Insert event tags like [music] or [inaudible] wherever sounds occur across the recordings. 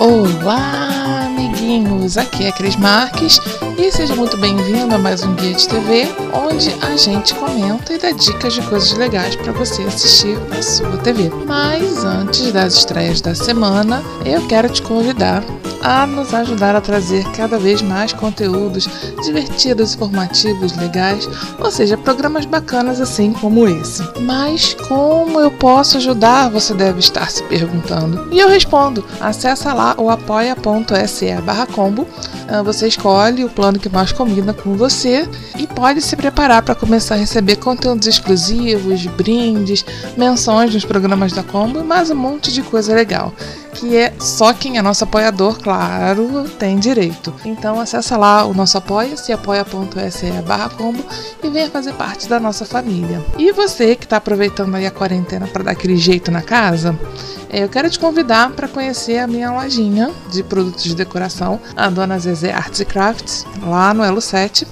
Olá, amiguinhos! Aqui é Cris Marques e seja muito bem-vindo a mais um Guia de TV, onde a gente comenta e dá dicas de coisas legais para você assistir na sua TV. Mas antes das estreias da semana, eu quero te convidar a nos ajudar a trazer cada vez mais conteúdos divertidos, informativos, legais, ou seja, programas bacanas assim como esse. Mas como eu posso ajudar? Você deve estar se perguntando. E eu respondo: acessa lá o apoia.se/combo. Ah, você escolhe o plano que mais combina com você e pode se preparar para começar a receber conteúdos exclusivos, brindes, menções nos programas da Combo e mais um monte de coisa legal que é só quem é nosso apoiador, claro, tem direito. Então acessa lá o nosso apoia-se, apoia.se barra combo e venha fazer parte da nossa família. E você que está aproveitando aí a quarentena para dar aquele jeito na casa, é, eu quero te convidar para conhecer a minha lojinha de produtos de decoração, a Dona Zezé Arts e Crafts, lá no Elo 7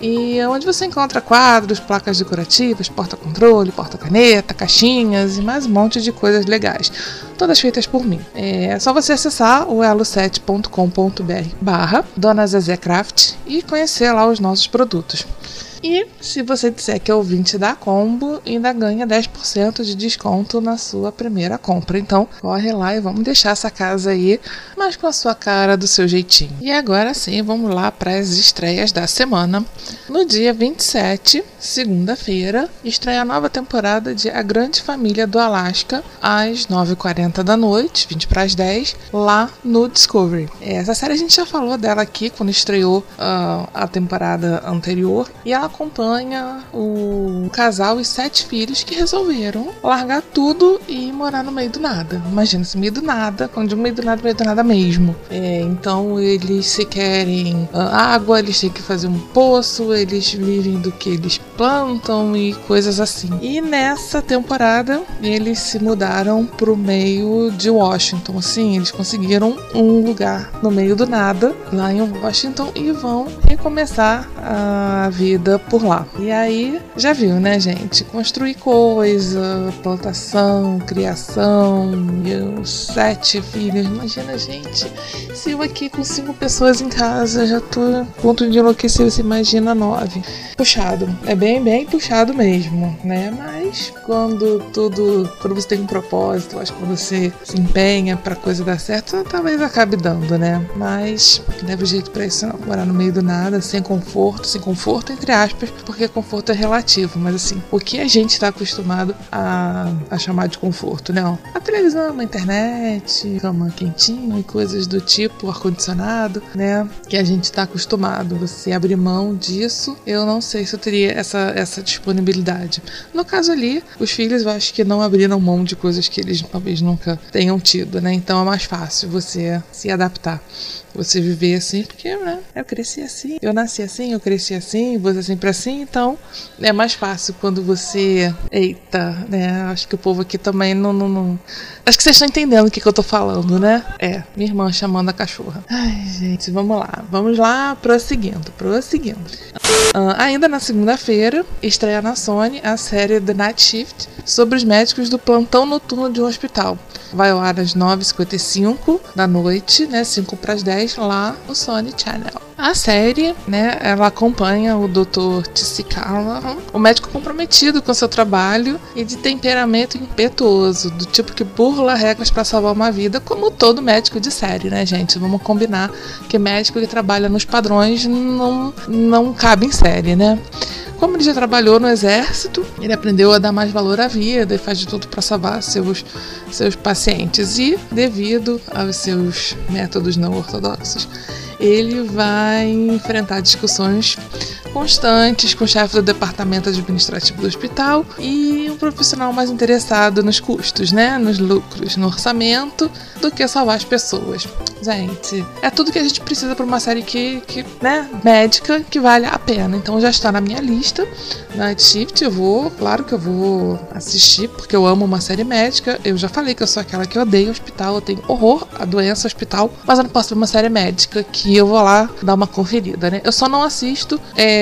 e onde você encontra quadros, placas decorativas, porta-controle, porta-caneta, caixinhas e mais um monte de coisas legais, todas feitas por mim. É só você acessar o elo7.com.br barra Dona Zezé Craft e conhecer lá os nossos produtos. E se você disser que é ouvinte da Combo, ainda ganha 10% de desconto na sua primeira compra. Então, corre lá e vamos deixar essa casa aí, mas com a sua cara, do seu jeitinho. E agora sim, vamos lá para as estreias da semana. No dia 27, segunda-feira, estreia a nova temporada de A Grande Família do Alasca, às 9h40 da noite, 20 para as 10, lá no Discovery. Essa série a gente já falou dela aqui quando estreou uh, a temporada anterior, e ela acompanha o casal e sete filhos que resolveram largar tudo e morar no meio do nada. Imagina, se meio do nada, quando digo meio do nada, meio do nada mesmo. É, então eles se querem uh, água, eles têm que fazer um poço, eles vivem do que eles plantam e coisas assim. E nessa temporada eles se mudaram pro meio de Washington, assim, eles conseguiram um lugar no meio do nada lá em Washington e vão recomeçar a vida por lá. E aí, já viu, né, gente? Construir coisa, plantação, criação, sete filhos. Imagina, gente, se eu aqui com cinco pessoas em casa já tô a ponto de enlouquecer, você imagina nove. Puxado. É bem, bem puxado mesmo, né? Mas quando tudo. Quando você tem um propósito, acho que quando você se empenha pra coisa dar certo, talvez acabe dando, né? Mas leva jeito pra isso não. Morar no meio do nada, sem conforto, sem conforto, entre aspas aspas, porque conforto é relativo, mas assim, o que a gente está acostumado a, a chamar de conforto, né? A televisão, a internet, cama quentinha e coisas do tipo, ar-condicionado, né? Que a gente está acostumado. Você abrir mão disso, eu não sei se eu teria essa, essa disponibilidade. No caso ali, os filhos eu acho que não abriram mão de coisas que eles talvez nunca tenham tido, né? Então é mais fácil você se adaptar você viver assim, porque né, eu cresci assim, eu nasci assim, eu cresci assim, você sempre assim, então é mais fácil quando você. Eita, né? Acho que o povo aqui também não. não, não... Acho que vocês estão entendendo o que, que eu tô falando, né? É, minha irmã chamando a cachorra. Ai, gente, vamos lá. Vamos lá, prosseguindo, prosseguindo. Uh, ainda na segunda-feira, estreia na Sony a série The Night Shift sobre os médicos do plantão noturno de um hospital. Vai ao ar às 9h55 da noite, né? 5 para as 10 lá no Sony Channel. A série, né, ela acompanha o Dr. Tsikawa, um médico comprometido com seu trabalho e de temperamento impetuoso, do tipo que burla regras para salvar uma vida, como todo médico de série, né, gente? Vamos combinar que médico que trabalha nos padrões não, não cabe em série, né? Como ele já trabalhou no exército, ele aprendeu a dar mais valor à vida e faz de tudo para salvar seus, seus pacientes. E, devido aos seus métodos não ortodoxos, ele vai enfrentar discussões constantes com o chefe do departamento administrativo do hospital e um profissional mais interessado nos custos, né, nos lucros, no orçamento, do que salvar as pessoas. Gente, é tudo que a gente precisa para uma série que, que, né, médica, que vale a pena. Então já está na minha lista. Night Shift eu vou, claro que eu vou assistir, porque eu amo uma série médica. Eu já falei que eu sou aquela que odeia hospital, eu tenho horror à doença hospital, mas eu não posso ver uma série médica que eu vou lá dar uma conferida, né? Eu só não assisto é,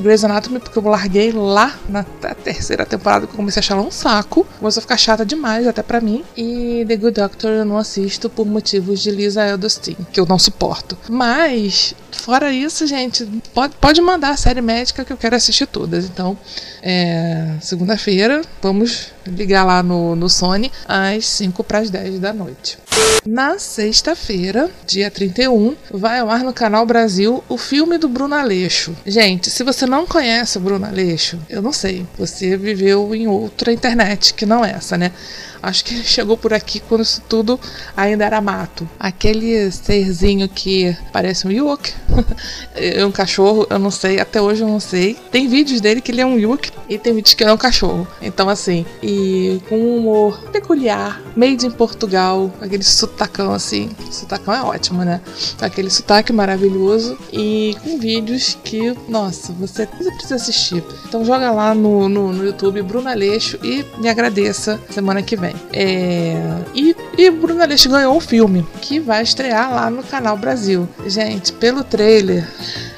Grey's Anatomy porque eu larguei lá na terceira temporada que eu comecei a achar um saco. Começou a ficar chata demais até para mim. E The Good Doctor eu não assisto por motivos de Lisa Edelstein, que eu não suporto. Mas, fora isso, gente, pode, pode mandar a série médica que eu quero assistir todas. Então, é, segunda-feira, vamos ligar lá no, no Sony às 5 para as 10 da noite. Na sexta-feira, dia 31, vai ao ar no Canal Brasil o filme do Bruno Aleixo. Gente, se você não conhece o Bruno Aleixo, eu não sei, você viveu em outra internet que não essa, né? Acho que ele chegou por aqui quando isso tudo ainda era mato. Aquele serzinho que parece um Ewok, [laughs] é um cachorro, eu não sei, até hoje eu não sei. Tem vídeos dele que ele é um Ewok e tem vídeos que ele é um cachorro. Então, assim, e com um humor peculiar, made in Portugal, aquele sotacão assim. Sotacão é ótimo, né? Aquele sotaque maravilhoso e com vídeos que, nossa, você, precisa assistir. Então, joga lá no, no, no YouTube Bruno Aleixo e me agradeça semana que vem. É... E, e Bruno Aleixo ganhou o filme, que vai estrear lá no Canal Brasil. Gente, pelo trailer.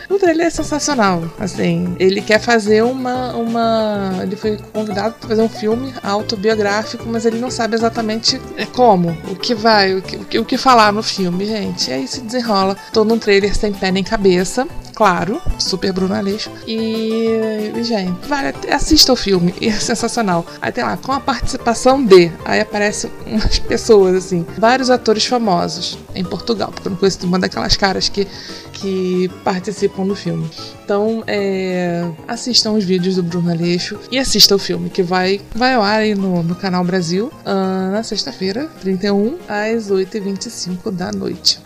O trailer é sensacional. Assim, ele quer fazer uma. uma ele foi convidado para fazer um filme autobiográfico, mas ele não sabe exatamente é, como, o que vai, o que, o que falar no filme, gente. E aí se desenrola todo um trailer sem pé nem cabeça claro, super Bruno Aleixo. E, gente, vale, assista o filme, [laughs] é sensacional. Aí tem lá, com a participação de, aí aparecem umas pessoas, assim, vários atores famosos em Portugal, porque eu não conheço uma daquelas caras que, que participam do filme. Então, é, assistam os vídeos do Bruno Aleixo e assista o filme, que vai, vai ao ar aí no, no canal Brasil uh, na sexta-feira, 31, às 8h25 da noite.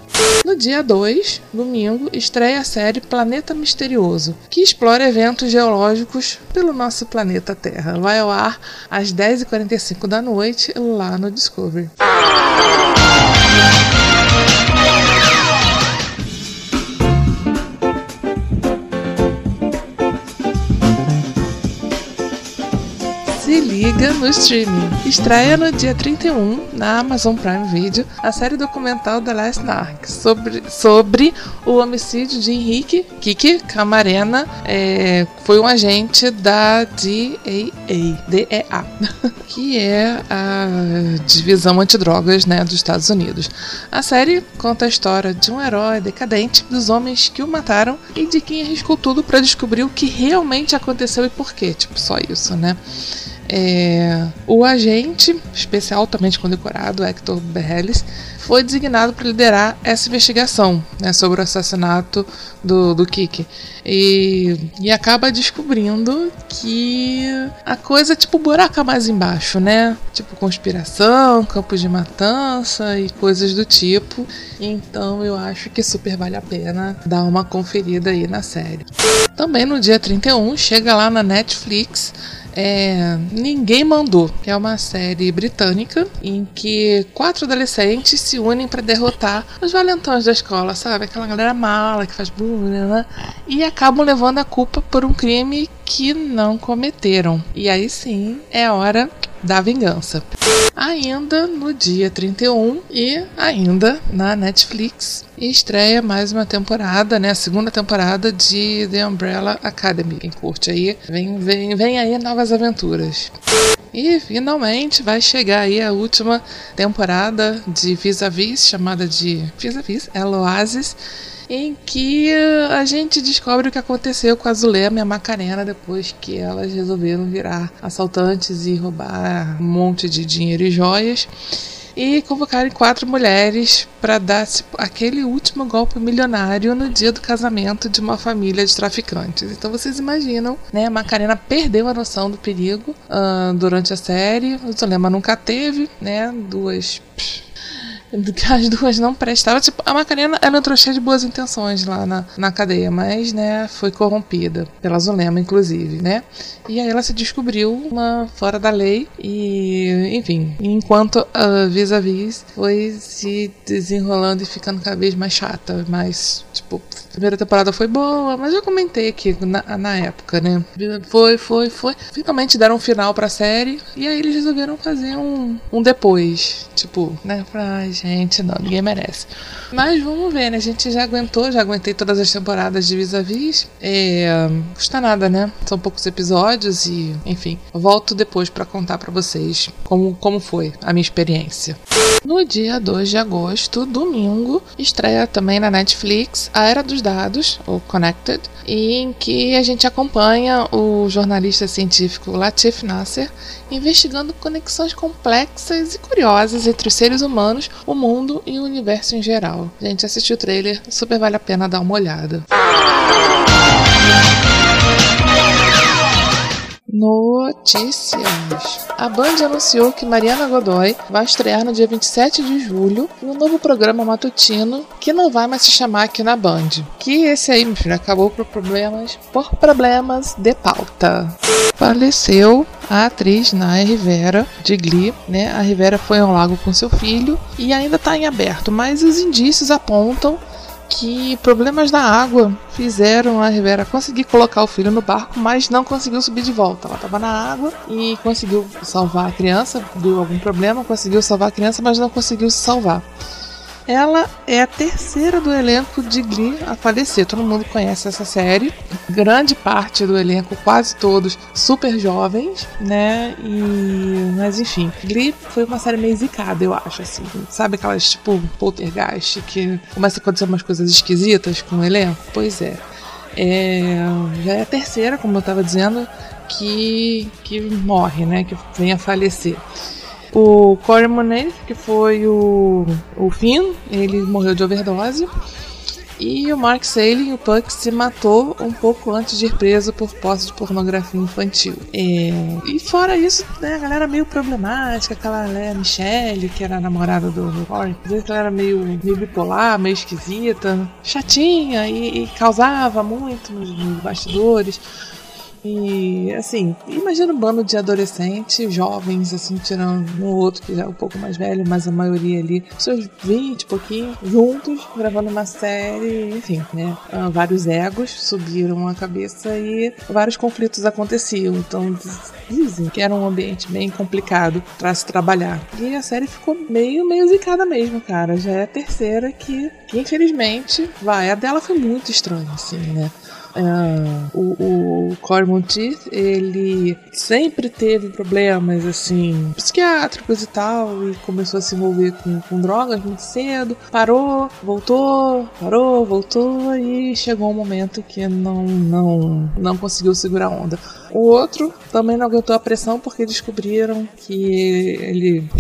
No dia 2, domingo, estreia a série Planeta Misterioso, que explora eventos geológicos pelo nosso planeta Terra. Vai ao ar às 10h45 da noite lá no Discovery. Se liga no streaming. Estreia no dia 31 na Amazon Prime Video a série documental The Last Narc sobre, sobre o homicídio de Henrique Kiki Camarena, é, foi um agente da DEA, DEA [laughs] que é a divisão antidrogas né, dos Estados Unidos. A série conta a história de um herói decadente, dos homens que o mataram e de quem arriscou tudo para descobrir o que realmente aconteceu e por quê. Tipo, só isso, né? É, o agente especial, também condecorado, Hector Berreles, foi designado para liderar essa investigação né, sobre o assassinato do, do Kiki. E, e acaba descobrindo que a coisa é tipo buraca mais embaixo, né? Tipo conspiração, campos de matança e coisas do tipo. Então eu acho que super vale a pena dar uma conferida aí na série. Também no dia 31 chega lá na Netflix é Ninguém Mandou, que é uma série britânica em que quatro adolescentes se unem para derrotar os valentões da escola, sabe? Aquela galera mala que faz bullying, né? E acabam levando a culpa por um crime que não cometeram. E aí sim é hora da vingança. Ainda no dia 31 e ainda na Netflix estreia mais uma temporada, né? A segunda temporada de The Umbrella Academy. Quem curte aí, vem, vem, vem aí novas aventuras. E finalmente vai chegar aí a última temporada de Vis-a-Vis, chamada de Vis-a-Vis, El Oasis em que a gente descobre o que aconteceu com a Zulema e a Macarena depois que elas resolveram virar assaltantes e roubar um monte de dinheiro e joias e convocarem quatro mulheres para dar aquele último golpe milionário no dia do casamento de uma família de traficantes. Então vocês imaginam, né? A Macarena perdeu a noção do perigo uh, durante a série, o Zulema nunca teve, né? Duas. Psh, as duas não prestavam. Tipo, a Macarena ela entrou cheia de boas intenções lá na, na cadeia, mas, né, foi corrompida pela Zulema, inclusive, né? E aí ela se descobriu uma fora da lei e, enfim, enquanto a vis-a-vis foi se desenrolando e ficando cada vez mais chata, mais, tipo, a primeira temporada foi boa, mas eu comentei aqui na, na época, né? Foi, foi, foi. Finalmente deram um final pra série e aí eles resolveram fazer um, um depois. Tipo, né? Pra gente, não, ninguém merece. Mas vamos ver, né? A gente já aguentou, já aguentei todas as temporadas de Vis-a-Vis. É, custa nada, né? São poucos episódios e, enfim, volto depois para contar para vocês como, como foi a minha experiência. No dia 2 de agosto, domingo, estreia também na Netflix A Era dos Dados, ou Connected, em que a gente acompanha o jornalista científico Latif Nasser investigando conexões complexas e curiosas entre os seres humanos, o mundo e o universo em geral. Gente, assistiu o trailer, super vale a pena dar uma olhada. Notícias. A Band anunciou que Mariana Godoy vai estrear no dia 27 de julho um novo programa matutino que não vai mais se chamar aqui na Band. Que esse aí, meu filho, acabou por problemas, por problemas de pauta. Faleceu a atriz Naya Rivera, de Glee, né? A Rivera foi ao lago com seu filho e ainda está em aberto, mas os indícios apontam que problemas na água fizeram a Rivera conseguir colocar o filho no barco, mas não conseguiu subir de volta. Ela estava na água e conseguiu salvar a criança, deu algum problema, conseguiu salvar a criança, mas não conseguiu se salvar. Ela é a terceira do elenco de Glee a falecer. Todo mundo conhece essa série. Grande parte do elenco, quase todos, super jovens, né? E... Mas enfim, Glee foi uma série meio zicada, eu acho, assim. Sabe aquelas, tipo, poltergeist que começa a acontecer umas coisas esquisitas com o elenco? Pois é. É, já é a terceira, como eu estava dizendo, que, que morre, né? Que vem a falecer. O Corey Monet, que foi o, o Finn, ele morreu de overdose. E o Mark Saley, o Puck, se matou um pouco antes de ir preso por posse de pornografia infantil. É... E fora isso, né, a galera meio problemática, aquela né, Michelle, que era a namorada do Corey, ela era meio, meio bipolar, meio esquisita, chatinha e, e causava muito nos, nos bastidores. E assim, imagina um bando de adolescentes, jovens, assim, tirando um outro que já é um pouco mais velho, mas a maioria ali, seus 20 pouquinho, juntos, gravando uma série, enfim, né? Uh, vários egos subiram a cabeça e vários conflitos aconteciam. Então dizem que era um ambiente bem complicado para se trabalhar. E a série ficou meio, meio zicada mesmo, cara. Já é a terceira que, que infelizmente, vai. A dela foi muito estranha, assim, né? Uh, o, o Cormonteith, ele sempre teve problemas assim psiquiátricos e tal, e começou a se envolver com, com drogas muito cedo. Parou, voltou, parou, voltou e chegou um momento que não, não, não conseguiu segurar a onda. O outro também não aguentou a pressão porque descobriram que ele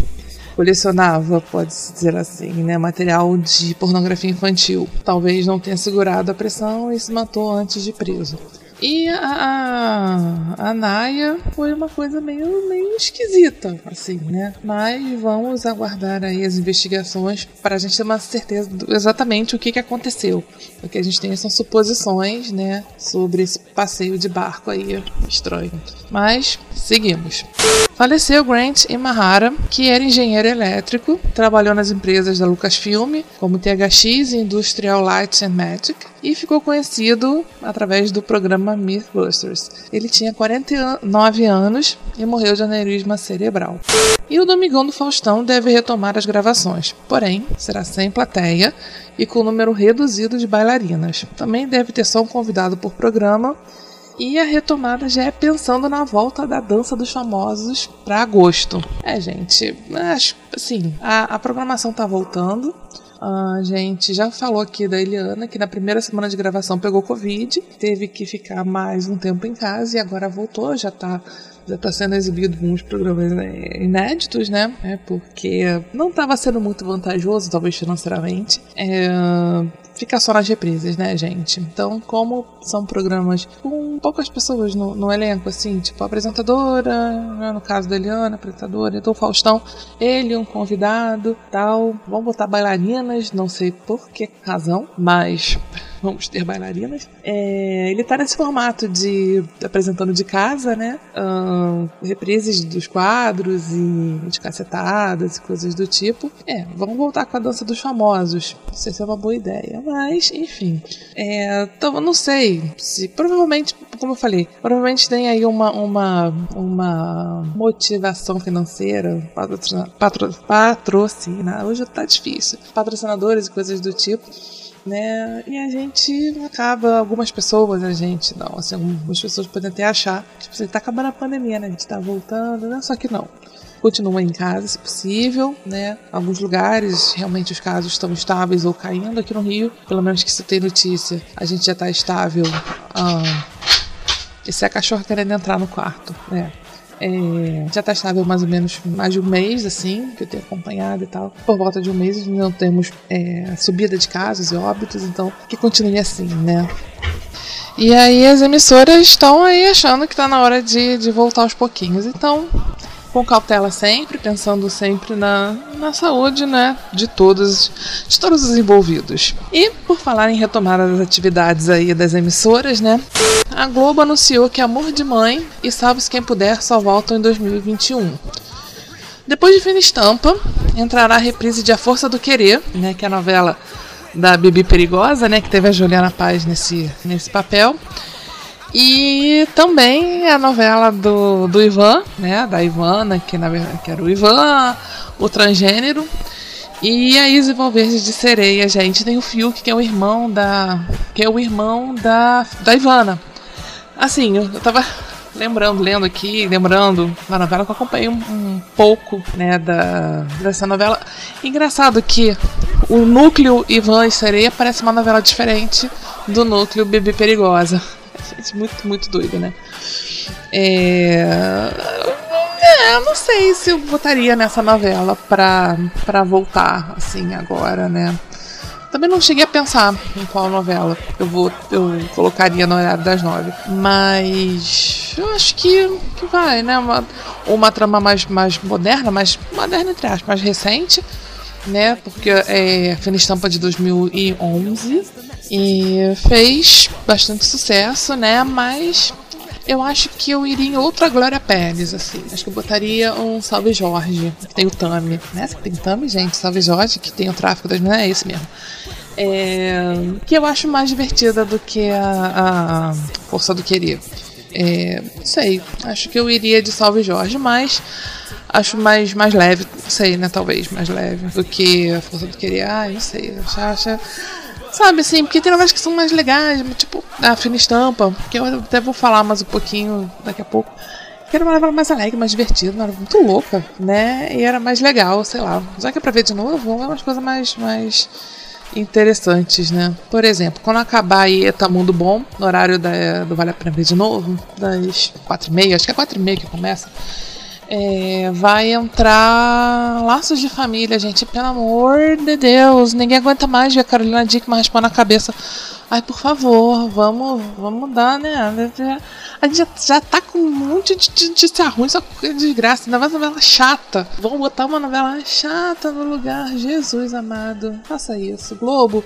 colecionava, pode-se dizer assim, né, material de pornografia infantil. Talvez não tenha segurado a pressão e se matou antes de preso. E a, a, a Naya foi uma coisa meio, meio esquisita, assim, né? Mas vamos aguardar aí as investigações para a gente ter uma certeza do, exatamente o que, que aconteceu. O que a gente tem são suposições, né? Sobre esse passeio de barco aí estranho. Mas seguimos. Faleceu Grant Imahara, que era engenheiro elétrico, trabalhou nas empresas da Lucasfilm, como THX e Industrial Light and Magic, e ficou conhecido através do programa Mythbusters. Ele tinha 49 anos e morreu de aneurisma cerebral. E o Domingão do Faustão deve retomar as gravações, porém será sem plateia e com número reduzido de bailarinas. Também deve ter só um convidado por programa e a retomada já é pensando na volta da dança dos famosos para agosto. É, gente, acho assim, a, a programação tá voltando. A gente já falou aqui da Eliana que na primeira semana de gravação pegou Covid, teve que ficar mais um tempo em casa e agora voltou, já tá já está sendo exibido uns programas né, inéditos, né? É porque não estava sendo muito vantajoso, talvez financeiramente. É, ficar só nas reprises, né, gente? Então, como são programas com poucas pessoas no, no elenco, assim, tipo a apresentadora, né, no caso da Eliana, apresentadora, então o Faustão, ele, um convidado, tal. Vamos botar bailarinas, não sei por que razão, mas vamos ter bailarinas. É, ele tá nesse formato de apresentando de casa, né? Uh, reprises dos quadros e de cacetadas e coisas do tipo. É, vamos voltar com a dança dos famosos. Não sei se é uma boa ideia, mas enfim. É, então, não sei se provavelmente, como eu falei, provavelmente tem aí uma, uma, uma motivação financeira, patrocina, patro, patrocina, hoje tá difícil, patrocinadores e coisas do tipo né? E a gente acaba, algumas pessoas, a gente não, assim, algumas pessoas podem até achar, tipo, você tá acabando a pandemia, né? A gente tá voltando, né? Só que não. Continua em casa, se possível, né? Alguns lugares, realmente os casos estão estáveis ou caindo aqui no Rio, pelo menos que se tem notícia, a gente já tá estável. Ah, esse é a cachorra querendo entrar no quarto, né? É, já está estável mais ou menos mais de um mês, assim, que eu tenho acompanhado e tal. Por volta de um mês não temos é, subida de casos e óbitos, então que continue assim, né? E aí as emissoras estão aí achando que está na hora de, de voltar aos pouquinhos. Então, com cautela sempre, pensando sempre na, na saúde, né, de todos, de todos os envolvidos. E por falar em retomada das atividades aí das emissoras, né, a Globo anunciou que Amor de Mãe e Salve-se Quem Puder só voltam em 2021. Depois de Fina Estampa, entrará a reprise de A Força do Querer, né, que é a novela da Bibi Perigosa, né, que teve a Juliana Paz nesse, nesse papel. E também a novela do, do Ivan, né? Da Ivana, que na que era o Ivan, o transgênero. E a Izzy Valverde de Sereia, gente. Tem o Fiuk, que é o irmão da. Que é o irmão da, da Ivana. Assim, eu, tava lembrando, lendo aqui, lembrando da novela que eu acompanhei um, um, pouco, né, da, dessa novela. Engraçado que o núcleo Ivan e Sereia parece uma novela diferente do núcleo Bebê Perigosa. Gente, muito, muito doido, né? É... é. Eu não sei se eu votaria nessa novela pra, pra voltar, assim, agora, né? Também não cheguei a pensar em qual novela eu vou eu colocaria no horário das nove. Mas eu acho que, que vai, né? Uma, uma trama mais, mais moderna, mais moderna entre aspas, mais recente, né? Porque é Fina Estampa de 2011 e fez bastante sucesso, né? Mas eu acho que eu iria em outra Glória Pérez, assim. Acho que eu botaria um Salve Jorge, que tem o Tami. Né? Tem Tami, gente, Salve Jorge, que tem o tráfico das meninas, é esse mesmo. É, que eu acho mais divertida do que a, a Força do Querer. É, não sei, acho que eu iria de Salve Jorge, mas acho mais, mais leve, não sei, né? Talvez mais leve do que a Força do Querer. Ah, não sei, acho, acho Sabe assim, porque tem novelas que são mais legais, tipo a Fina Estampa, que eu até vou falar mais um pouquinho daqui a pouco. Que era uma novela mais alegre, mais divertida, uma novela muito louca, né? E era mais legal, sei lá. Já que é pra ver de novo, ver umas coisas mais, mais interessantes, né? Por exemplo, quando acabar aí Tá Mundo Bom, no horário da, do Vale a Pena Ver de novo, das quatro e meia, acho que é quatro e meia que começa. É, vai entrar Laços de Família, gente. Pelo amor de Deus, ninguém aguenta mais ver a Carolina Dickman raspando a cabeça. Ai, por favor, vamos, vamos mudar, né? A gente já, já tá com um monte de notícia ruim, só que desgraça. Ainda mais novela chata. Vamos botar uma novela chata no lugar. Jesus amado, faça isso. Globo,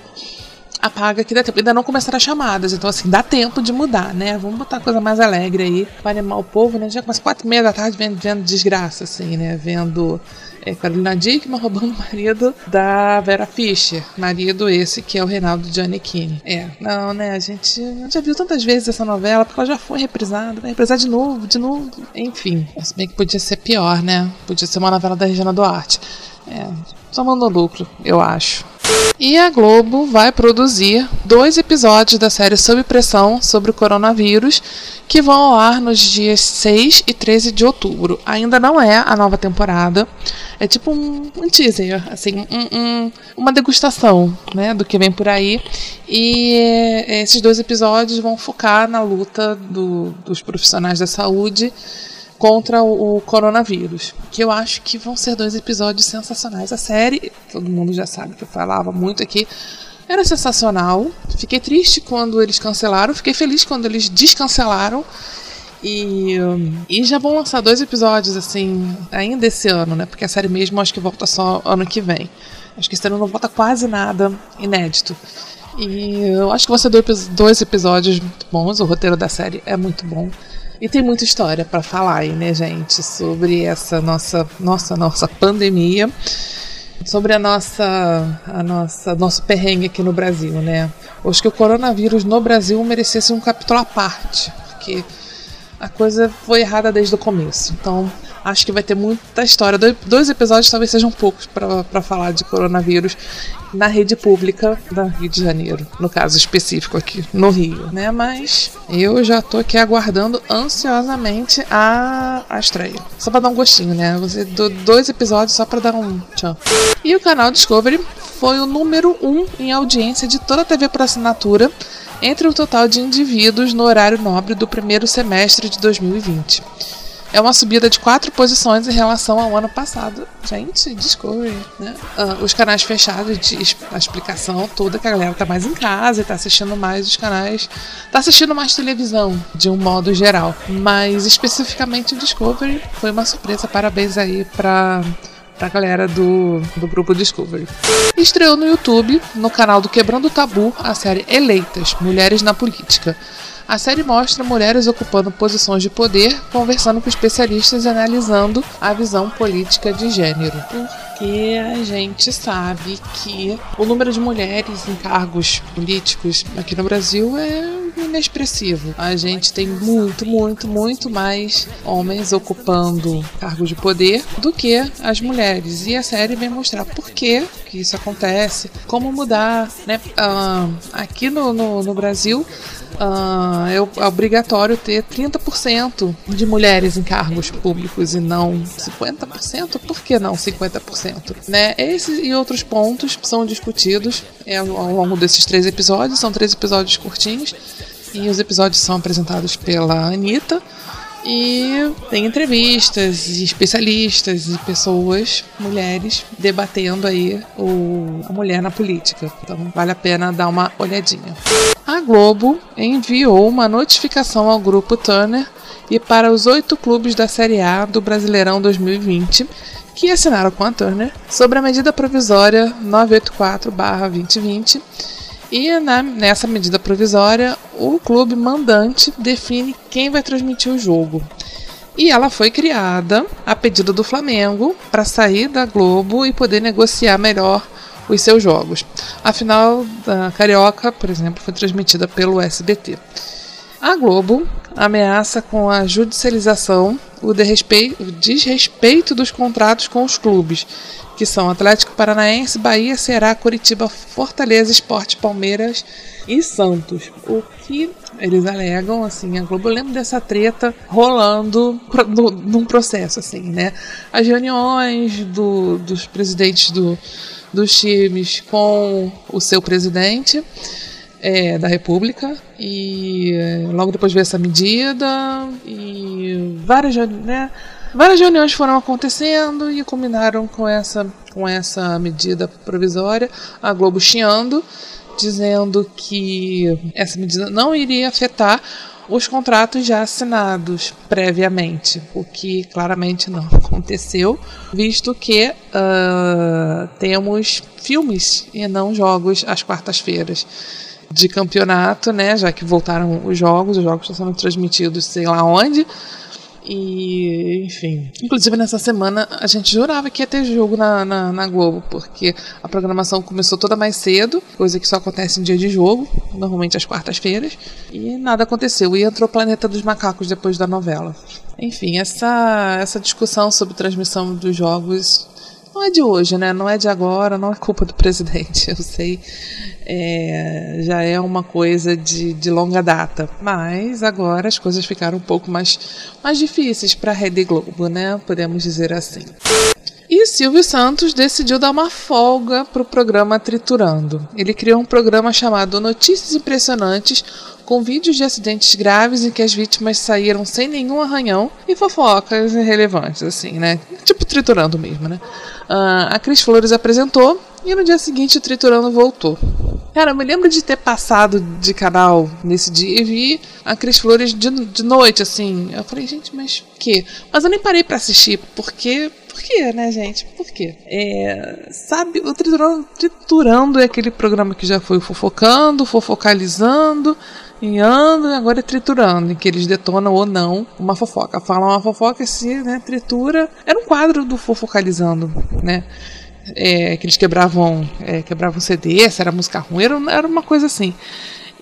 apaga que dá tempo. Ainda não começaram as chamadas, então assim, dá tempo de mudar, né? Vamos botar coisa mais alegre aí para animar o povo, né? Já começa quatro e meia da tarde vendo, vendo desgraça, assim, né? Vendo é, Carolina Dickman roubando o marido da Vera Fischer. Marido esse que é o Reinaldo Giannichini. É, não, né? A gente já viu tantas vezes essa novela, porque ela já foi reprisada, vai reprisar de novo, de novo. Enfim, se bem que podia ser pior, né? Podia ser uma novela da Regina Duarte. É, só mandou lucro, eu acho. E a Globo vai produzir dois episódios da série Sob Pressão sobre o coronavírus, que vão ao ar nos dias 6 e 13 de outubro. Ainda não é a nova temporada, é tipo um, um teaser, assim, um, um, uma degustação né, do que vem por aí. E esses dois episódios vão focar na luta do, dos profissionais da saúde contra o, coronavírus. Que eu acho que vão ser dois episódios sensacionais. A série, todo mundo já sabe que eu falava muito aqui, era sensacional. Fiquei triste quando eles cancelaram, fiquei feliz quando eles descancelaram. E, e já vão lançar dois episódios, assim, ainda esse ano, né? Porque a série mesmo acho que volta só ano que vem. Acho que esse ano não volta quase nada inédito. E eu acho que vão ser dois episódios muito bons. O roteiro da série é muito bom. E tem muita história para falar aí, né, gente, sobre essa nossa, nossa, nossa pandemia, sobre a nossa, a nossa, nosso perrengue aqui no Brasil, né? Acho que o coronavírus no Brasil merecesse um capítulo à parte, porque a coisa foi errada desde o começo. Então, acho que vai ter muita história. Dois episódios talvez sejam poucos para falar de coronavírus na rede pública da Rio de Janeiro, no caso específico aqui no Rio, né? Mas eu já tô aqui aguardando ansiosamente a, a estreia. Só para dar um gostinho, né? Você dois episódios só para dar um tchan. E o canal Discovery foi o número um em audiência de toda a TV por assinatura entre o total de indivíduos no horário nobre do primeiro semestre de 2020. É uma subida de quatro posições em relação ao ano passado. Gente, Discovery, né? Uh, os canais fechados, a explicação toda que a galera tá mais em casa e tá assistindo mais os canais. Tá assistindo mais televisão, de um modo geral. Mas especificamente o Discovery foi uma surpresa. Parabéns aí pra pra galera do, do grupo Discovery. Estreou no YouTube, no canal do Quebrando o Tabu, a série Eleitas Mulheres na Política. A série mostra mulheres ocupando posições de poder, conversando com especialistas e analisando a visão política de gênero. Porque a gente sabe que o número de mulheres em cargos políticos aqui no Brasil é inexpressivo. A gente tem muito, muito, muito mais homens ocupando cargos de poder do que as mulheres. E a série vem mostrar por que, isso acontece, como mudar. Né? Uh, aqui no, no, no Brasil, uh, é obrigatório ter 30% de mulheres em cargos públicos e não 50%? Por que não 50%? Né? Esses e outros pontos são discutidos é, ao longo desses três episódios, são três episódios curtinhos, e os episódios são apresentados pela Anitta. E tem entrevistas, e especialistas e pessoas, mulheres, debatendo aí o, a mulher na política. Então vale a pena dar uma olhadinha. A Globo enviou uma notificação ao grupo Turner e para os oito clubes da Série A do Brasileirão 2020 que assinaram com a Turner sobre a medida provisória 984-2020 e na, nessa medida provisória o clube mandante define quem vai transmitir o jogo. E ela foi criada a pedido do Flamengo para sair da Globo e poder negociar melhor os seus jogos. A final da Carioca, por exemplo, foi transmitida pelo SBT. A Globo ameaça com a judicialização o desrespeito dos contratos com os clubes, que são Atlético Paranaense, Bahia, Ceará, Curitiba, Fortaleza, Esporte, Palmeiras e Santos. O que eles alegam, assim, a Globo lembra dessa treta rolando num processo, assim, né? As reuniões do, dos presidentes do, dos times com o seu presidente é, da República. E é, logo depois veio essa medida. E várias, né, várias reuniões foram acontecendo e culminaram com essa, com essa medida provisória, a Globo chiando, dizendo que essa medida não iria afetar os contratos já assinados previamente, o que claramente não aconteceu, visto que uh, temos filmes e não jogos às quartas-feiras de campeonato, né? Já que voltaram os jogos, os jogos estão sendo transmitidos sei lá onde. E, enfim. Inclusive, nessa semana, a gente jurava que ia ter jogo na, na, na, Globo, porque a programação começou toda mais cedo, coisa que só acontece em dia de jogo, normalmente às quartas-feiras, e nada aconteceu. E entrou o Planeta dos Macacos depois da novela. Enfim, essa, essa discussão sobre transmissão dos jogos não é de hoje, né? Não é de agora, não é culpa do presidente, [laughs] eu sei. É, já é uma coisa de, de longa data. Mas agora as coisas ficaram um pouco mais, mais difíceis para a Rede Globo, né? Podemos dizer assim. E Silvio Santos decidiu dar uma folga para o programa Triturando. Ele criou um programa chamado Notícias Impressionantes, com vídeos de acidentes graves em que as vítimas saíram sem nenhum arranhão e fofocas irrelevantes, assim, né? Tipo triturando mesmo, né? Uh, a Cris Flores apresentou e no dia seguinte o Triturando voltou. Cara, eu me lembro de ter passado de canal nesse dia e vi a Cris Flores de, de noite, assim. Eu falei, gente, mas por quê? Mas eu nem parei para assistir, porque. Por quê, né, gente? Por quê? É, sabe, o Triturando, Triturando é aquele programa que já foi fofocando, fofocalizando, e ando agora é triturando, em que eles detonam ou não uma fofoca. Falam uma fofoca e se né, tritura. Era um quadro do fofocalizando, né? É, que eles quebravam, é, quebravam CD, se era música ruim, era, era uma coisa assim.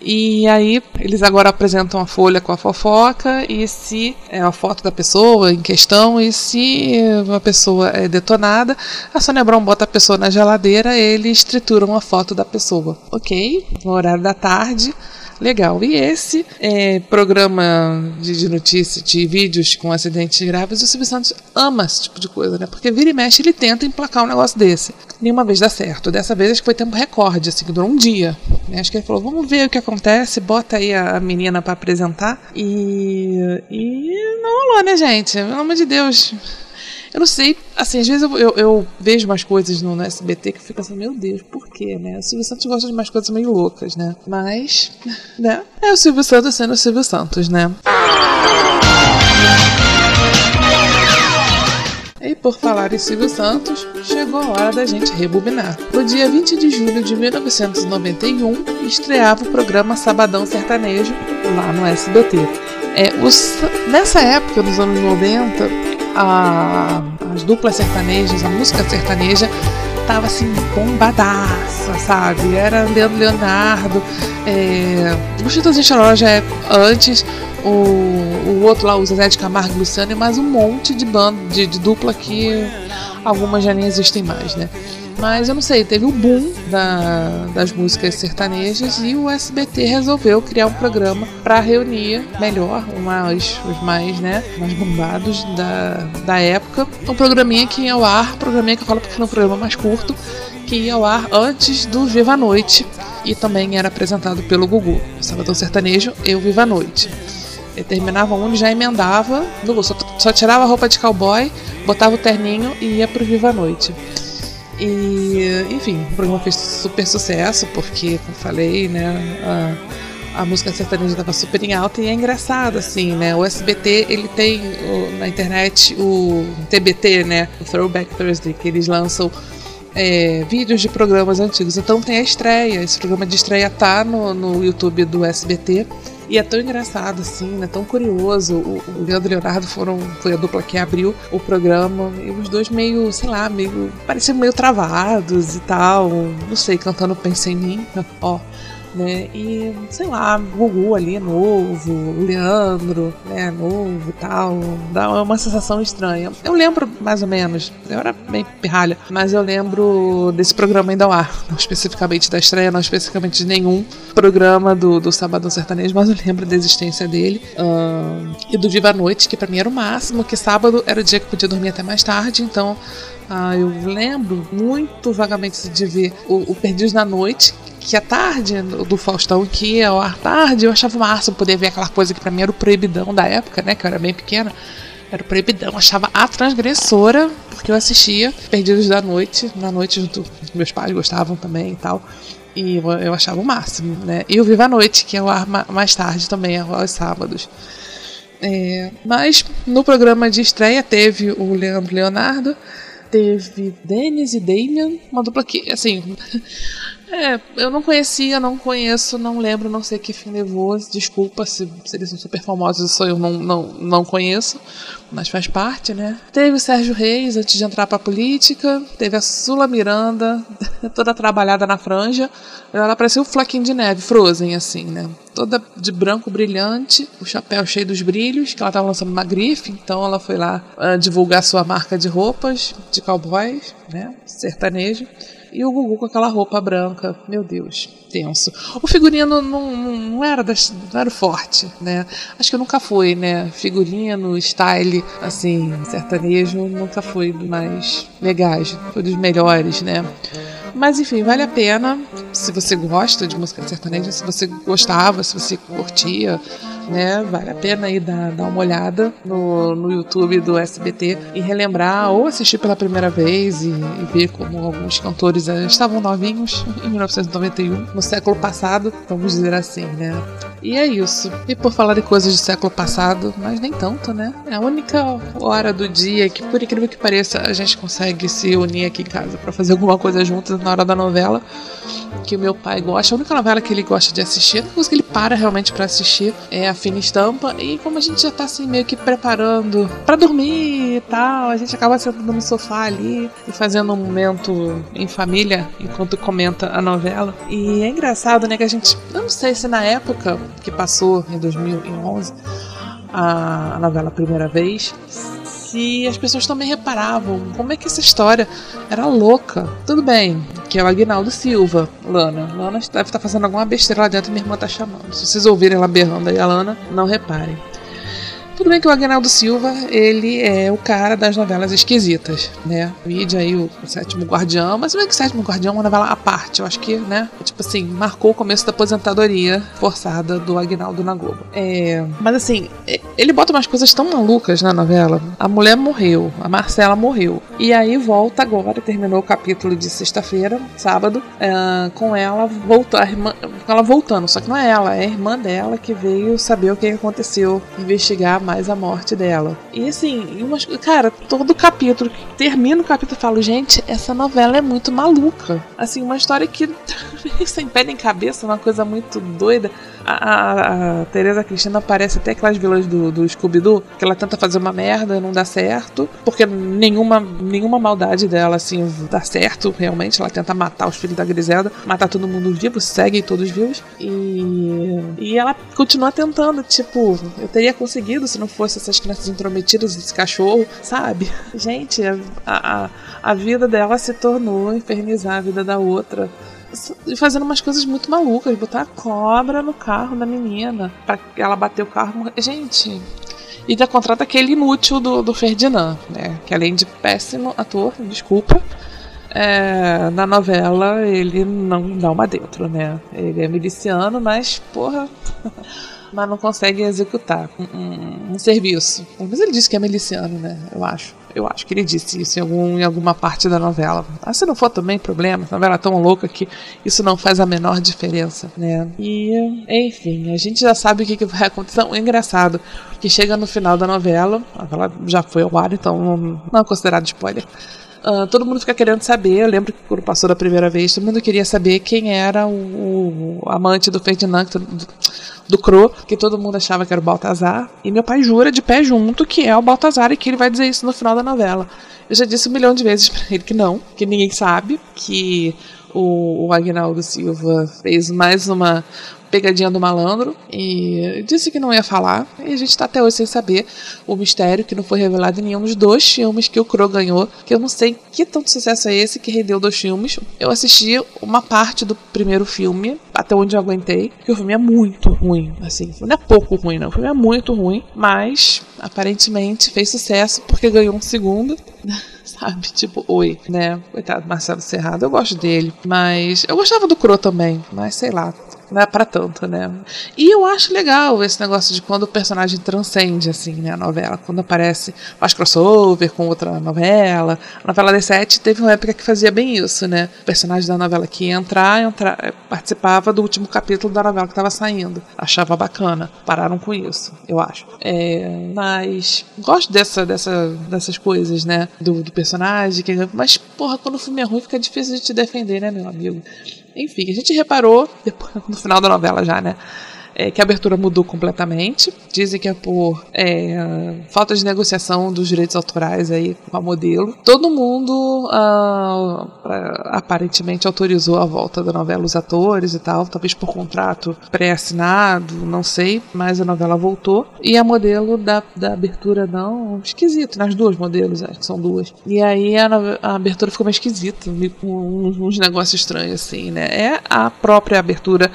E aí eles agora apresentam a folha com a fofoca e se é a foto da pessoa em questão e se uma pessoa é detonada, a Sônia Brown bota a pessoa na geladeira, eles trituram a foto da pessoa. Ok, no horário da tarde, Legal. E esse é, programa de, de notícias, de vídeos com acidentes graves, o Silvio Santos ama esse tipo de coisa, né? Porque vira e mexe ele tenta emplacar um negócio desse. Nenhuma vez dá certo. Dessa vez acho que foi tempo recorde, assim, que durou um dia. Né? Acho que ele falou: vamos ver o que acontece, bota aí a, menina para apresentar. E. E não rolou, né, gente? Pelo amor de Deus. Eu não sei, assim, às vezes eu, eu, eu vejo umas coisas no, no, SBT que eu fico assim, meu Deus, por quê, né? O Silvio Santos gosta de umas coisas meio loucas, né? Mas, [laughs] né? É o Silvio Santos sendo o Silvio Santos, né? E por falar em Silvio Santos, chegou a hora da gente rebobinar. No dia 20 de julho de 1991, estreava o programa Sabadão Sertanejo lá no SBT. É, os, nessa época, nos anos 90, a, as duplas sertanejas, a música sertaneja tava assim bombadaça, sabe? Era Leandro Leonardo, é, o Chitãozinho Choró já é antes, o, o outro lá, o Zezé de Camargo e Luciano, e mais um monte de banda, de, de dupla que algumas já nem existem mais, né? Mas eu não sei, teve o boom da, das músicas sertanejas e o SBT resolveu criar um programa para reunir melhor mais, os mais, né, mais bombados da, da época. Um programinha que ia ao ar, programinha que eu falo porque era um programa mais curto, que ia ao ar antes do Viva a Noite e também era apresentado pelo Gugu. O Salvador Sertanejo e o Viva a Noite. Ele terminava um e já emendava, só, só tirava a roupa de cowboy, botava o terninho e ia pro Viva a Noite. E, enfim, o programa fez super sucesso, porque, como falei, né, a, a música sertaneja estava super em alta e é engraçado, assim, né? O SBT, ele tem o, na internet o TBT, né? O Throwback Thursday, que eles lançam é, vídeos de programas antigos. Então tem a estreia, esse programa de estreia tá no, no YouTube do SBT. E é tão engraçado, assim, né? Tão curioso. O, o Leandro e Leonardo foram, foi a dupla que abriu o programa. E os dois meio, sei lá, meio. pareciam meio travados e tal. Não sei, cantando Pensa em mim. Ó né? E, sei lá, Gugu ali é novo, o Leandro, né, novo e tal. Dá uma sensação estranha. Eu lembro, mais ou menos, eu era bem pirralha, mas eu lembro desse programa ainda ar. Não especificamente da estreia, não especificamente de nenhum programa do, do Sabadão Sertanejo, mas eu lembro da existência dele. Uh, e do Viva a Noite, que pra mim era o máximo, que sábado era o dia que eu podia dormir até mais tarde, então ah, eu lembro muito vagamente de ver o, o Perdidos na Noite, que à tarde, do Faustão, que ia ao ar tarde, eu achava máximo poder ver aquela coisa que pra mim era o proibidão da época, né? Que eu era bem pequena. Era o proibidão. Achava a transgressora, porque eu assistia Perdidos da Noite, na noite junto. Meus pais gostavam também e tal. E eu, eu achava o máximo, né? E o Viva a Noite, que é o ar mais tarde também, aos sábados. É, mas no programa de estreia teve o Leandro Leonardo, teve Denis e Damian, uma dupla que, assim, [laughs] é, eu não conhecia, não conheço, não lembro, não sei que fim levou. Desculpa se, se eles são super famosos, isso eu não, não, não conheço, mas faz parte, né? Teve o Sérgio Reis antes de entrar pra política, teve a Sula Miranda, [laughs] toda trabalhada na franja. Ela parecia um flaquinho de neve, Frozen, assim, né? Toda de branco brilhante, o chapéu cheio dos brilhos, que ela tava lançando uma grife, então ela foi lá uh, divulgar sua marca de roupas de cowboys, né? Sertanejo. E o Gugu com aquela roupa branca, meu Deus, tenso. O figurino não, não, era, das, não era forte, né? Acho que nunca foi, né? Figurino, style, assim, sertanejo, nunca foi dos mais legais, foi dos melhores, né? Mas enfim, vale a pena se você gosta de música sertaneja, se você gostava, se você curtia, né? Vale a pena aí dar, dar uma olhada no, no YouTube do SBT e relembrar ou assistir pela primeira vez e, e ver como alguns cantores eh, estavam novinhos em 1991, no século passado, vamos dizer assim, né? E é isso. E por falar de coisas do século passado, mas nem tanto, né? É a única hora do dia que, por incrível que pareça, a gente consegue se unir aqui em casa para fazer alguma coisa juntos na hora da novela que o meu pai gosta. A única novela que ele gosta de assistir, a única coisa que ele para realmente para assistir é a Fina Estampa. E como a gente já tá assim meio que preparando para dormir e tal, a gente acaba sentando no sofá ali e fazendo um momento em família enquanto comenta a novela. E é engraçado, né, que a gente, eu não sei se na época que passou em 2011 a novela a primeira vez, se as pessoas também reparavam como é que essa história era louca. Tudo bem, que é o Agnaldo Silva, Lana. Lana deve estar fazendo alguma besteira lá dentro e minha irmã tá chamando. Se vocês ouvirem ela berrando aí a Lana, não reparem. Tudo bem que o Agnaldo Silva, ele é o cara das novelas esquisitas, né? Mídia aí o, Sétimo Guardião, mas não é que o Sétimo Guardião é uma novela à parte, eu acho que, né? É tipo assim, marcou o começo da aposentadoria forçada do Agnaldo na Globo. É, mas assim, ele bota umas coisas tão malucas na novela. A mulher morreu, a Marcela morreu. E aí volta agora, terminou o capítulo de sexta-feira, sábado, é, com ela voltar, com ela voltando. Só que não é ela, é a irmã dela que veio saber o que aconteceu, investigar mais a morte dela. E assim, umas, cara, todo capítulo, termina o capítulo e falo, gente, essa novela é muito maluca. Assim, uma história que [laughs] sem pé nem cabeça, uma coisa muito doida. A, a, a Tereza Cristina parece até aquelas vilas do, do Scooby-Doo, que ela tenta fazer uma merda não dá certo, porque nenhuma, nenhuma maldade dela, assim, dá certo, realmente. Ela tenta matar os filhos da Griselda, matar todo mundo vivo, seguem todos vivos. E, e ela continua tentando, tipo, eu teria conseguido se não fosse essas crianças intrometidas, esse cachorro, sabe? [laughs] Gente, a, a, a vida dela se tornou infernizar a vida da outra fazendo umas coisas muito malucas, botar a cobra no carro da menina para ela bater o carro. Gente, e ainda contrata aquele inútil do, do Ferdinand, né? Que além de péssimo ator, desculpa, é, na novela ele não dá uma dentro, né? Ele é miliciano, mas porra. [laughs] mas não consegue executar um, um, um, serviço. Mas ele disse que é miliciano, né? Eu acho. Eu acho que ele disse isso em, algum, em alguma parte da novela. Ah, se não for também, problema. A novela é tão louca que isso não faz a menor diferença, né? E, enfim, a gente já sabe o que, que vai acontecer. É engraçado que chega no final da novela, a novela já foi ao ar, então não, é considerado spoiler. Uh, todo mundo fica querendo saber. Eu lembro que quando passou da primeira vez, todo mundo queria saber quem era o, o amante do Ferdinand, do, do Cro, que todo mundo achava que era o Baltazar. E meu pai jura de pé junto que é o Baltazar e que ele vai dizer isso no final da novela. Eu já disse um milhão de vezes [laughs] para ele que não, que ninguém sabe, que o, o Agnaldo Silva fez mais uma, pegadinha do malandro e disse que não ia falar. E a gente tá até hoje sem saber o mistério que não foi revelado em nenhum dos dois filmes que o Crow ganhou. Que eu não sei que tanto sucesso é esse que rendeu dois filmes. Eu assisti uma parte do primeiro filme, até onde eu aguentei, que o filme é muito ruim. Assim, não é pouco ruim, não. O filme é muito ruim, mas aparentemente fez sucesso porque ganhou um segundo. [laughs] sabe? Tipo, oi, né? Coitado Marcelo Serrado, eu gosto dele. Mas eu gostava do Cro também, mas sei lá não é pra tanto, né? E eu acho legal esse negócio de quando o personagem transcende, assim, né, a novela. Quando aparece, faz crossover com outra novela. A novela das sete teve uma época que fazia bem isso, né? O personagem da novela que ia entrar, entrar participava do último capítulo da novela que estava saindo. Achava bacana. Pararam com isso, eu acho. É, mas gosto dessa, dessa, dessas coisas, né? Do, do personagem. Que, mas, porra, quando o filme é ruim, fica difícil de te defender, né, meu amigo? Enfim, a gente reparou, depois, [laughs] no final da novela já, né? É, que a abertura mudou completamente. Dizem que é por é, falta de negociação dos direitos autorais aí com a modelo. Todo mundo ah, aparentemente autorizou a volta da novela, os atores e tal, talvez por contrato pré-assinado, não sei, mas a novela voltou. E a modelo da, da abertura não, esquisito, nas duas modelos, acho que são duas. E aí a, a abertura ficou mais esquisita, com uns, uns negócios estranhos assim, né? É a própria abertura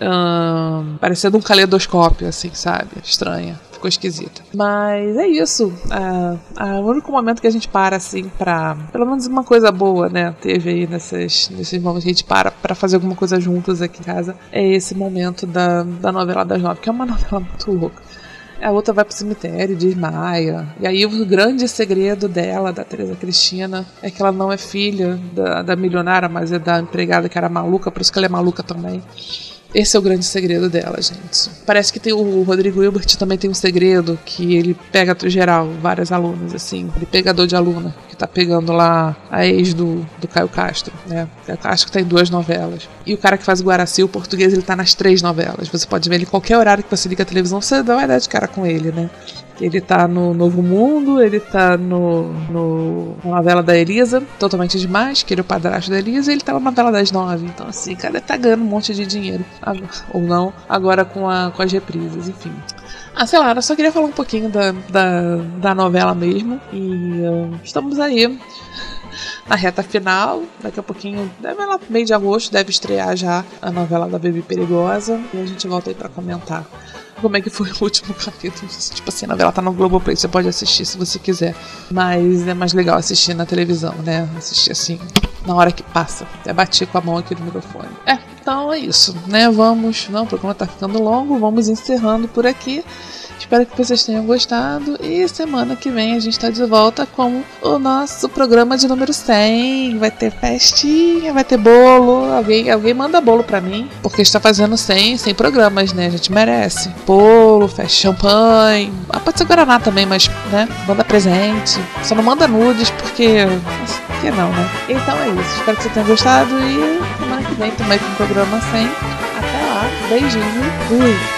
Hum, parecendo um caleidoscópio, assim, sabe? Estranha. Ficou esquisita. Mas é isso. É, é, o único momento que a gente para, assim, pra. Pelo menos uma coisa boa, né? Teve aí nesses, nesses momentos que a gente para pra fazer alguma coisa juntas aqui em casa. É esse momento da, da novela das nove, que é uma [laughs] novela muito louca. A outra vai pro cemitério, desmaia. E aí o grande segredo dela, da Teresa Cristina, é que ela não é filha da, da milionária, mas é da empregada que era maluca, por isso que ela é maluca também. Esse é o grande segredo dela, gente. Parece que tem o Rodrigo Hilbert também tem um segredo que ele pega geral, várias alunas, assim. Ele pegador de aluna, que tá pegando lá a ex do, do Caio Castro, né? Caio Castro que tem duas novelas. E o cara que faz o Guaraci, o português, ele tá nas três novelas. Você pode ver ele em qualquer horário que você liga a televisão, você dá uma ideia de cara com ele, né? Ele tá no Novo Mundo, ele tá no, no novela da Elisa, totalmente demais, que ele é o padrasto da Elisa, e ele tá na novela das nove. Então, assim, cara tá ganhando um monte de dinheiro. Ou não, agora com, a, com as reprises, enfim. Ah, sei lá, eu só queria falar um pouquinho da, da, da novela mesmo. E uh, estamos aí na reta final. Daqui a pouquinho, deve lá meio de agosto, deve estrear já a novela da Bebê Perigosa. E a gente volta aí pra comentar como é que foi [laughs] o último capítulo. Tipo assim, a novela tá no Globoplay, você pode assistir se você quiser. Mas é mais legal assistir na televisão, né? Assistir assim, na hora que passa. Até bati com a mão aqui no microfone. É, então é isso, né? Vamos. Não, o programa tá ficando longo, vamos encerrando por aqui. Espero que vocês tenham gostado e semana que vem a gente está de volta com o nosso programa de número 100. Vai ter festinha, vai ter bolo. Alguém, alguém manda bolo para mim, porque está fazendo 100, 100 programas, né? A gente merece. Bolo, festa champanhe. Ah, pode ser Guaraná também, mas, né? Manda presente. Só não manda nudes porque. Por que não, né? Então é isso. Espero que você tenha gostado e semana que vem também com o programa 100. Até lá. Beijinho. Fui.